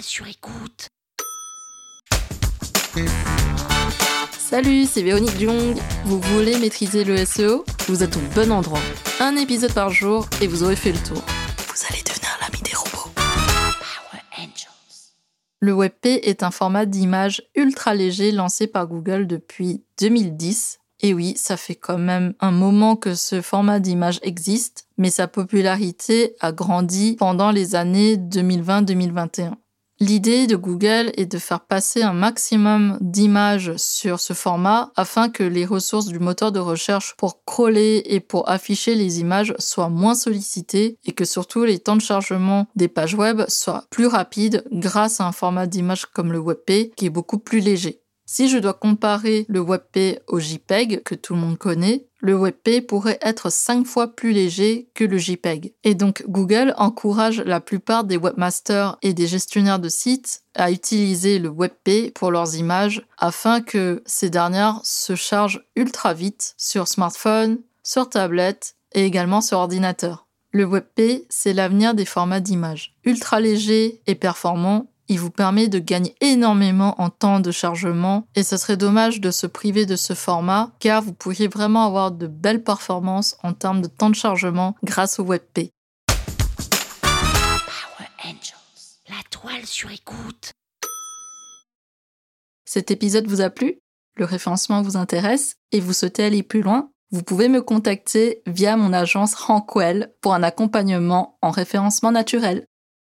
sur écoute. Salut, c'est Véronique Jung. Vous voulez maîtriser le SEO Vous êtes au bon endroit. Un épisode par jour et vous aurez fait le tour. Vous allez devenir l'ami des robots. Power Angels. Le WebP est un format d'image ultra léger lancé par Google depuis 2010. Et oui, ça fait quand même un moment que ce format d'image existe, mais sa popularité a grandi pendant les années 2020-2021. L'idée de Google est de faire passer un maximum d'images sur ce format afin que les ressources du moteur de recherche pour crawler et pour afficher les images soient moins sollicitées et que surtout les temps de chargement des pages web soient plus rapides grâce à un format d'image comme le WebP qui est beaucoup plus léger. Si je dois comparer le WebP au JPEG, que tout le monde connaît, le WebP pourrait être 5 fois plus léger que le JPEG. Et donc Google encourage la plupart des webmasters et des gestionnaires de sites à utiliser le WebP pour leurs images afin que ces dernières se chargent ultra vite sur smartphone, sur tablette et également sur ordinateur. Le WebP, c'est l'avenir des formats d'images. Ultra léger et performant, il vous permet de gagner énormément en temps de chargement et ce serait dommage de se priver de ce format car vous pourriez vraiment avoir de belles performances en termes de temps de chargement grâce au WebP. Power Angels. La toile sur écoute. Cet épisode vous a plu? Le référencement vous intéresse et vous souhaitez aller plus loin? Vous pouvez me contacter via mon agence Rankwell pour un accompagnement en référencement naturel.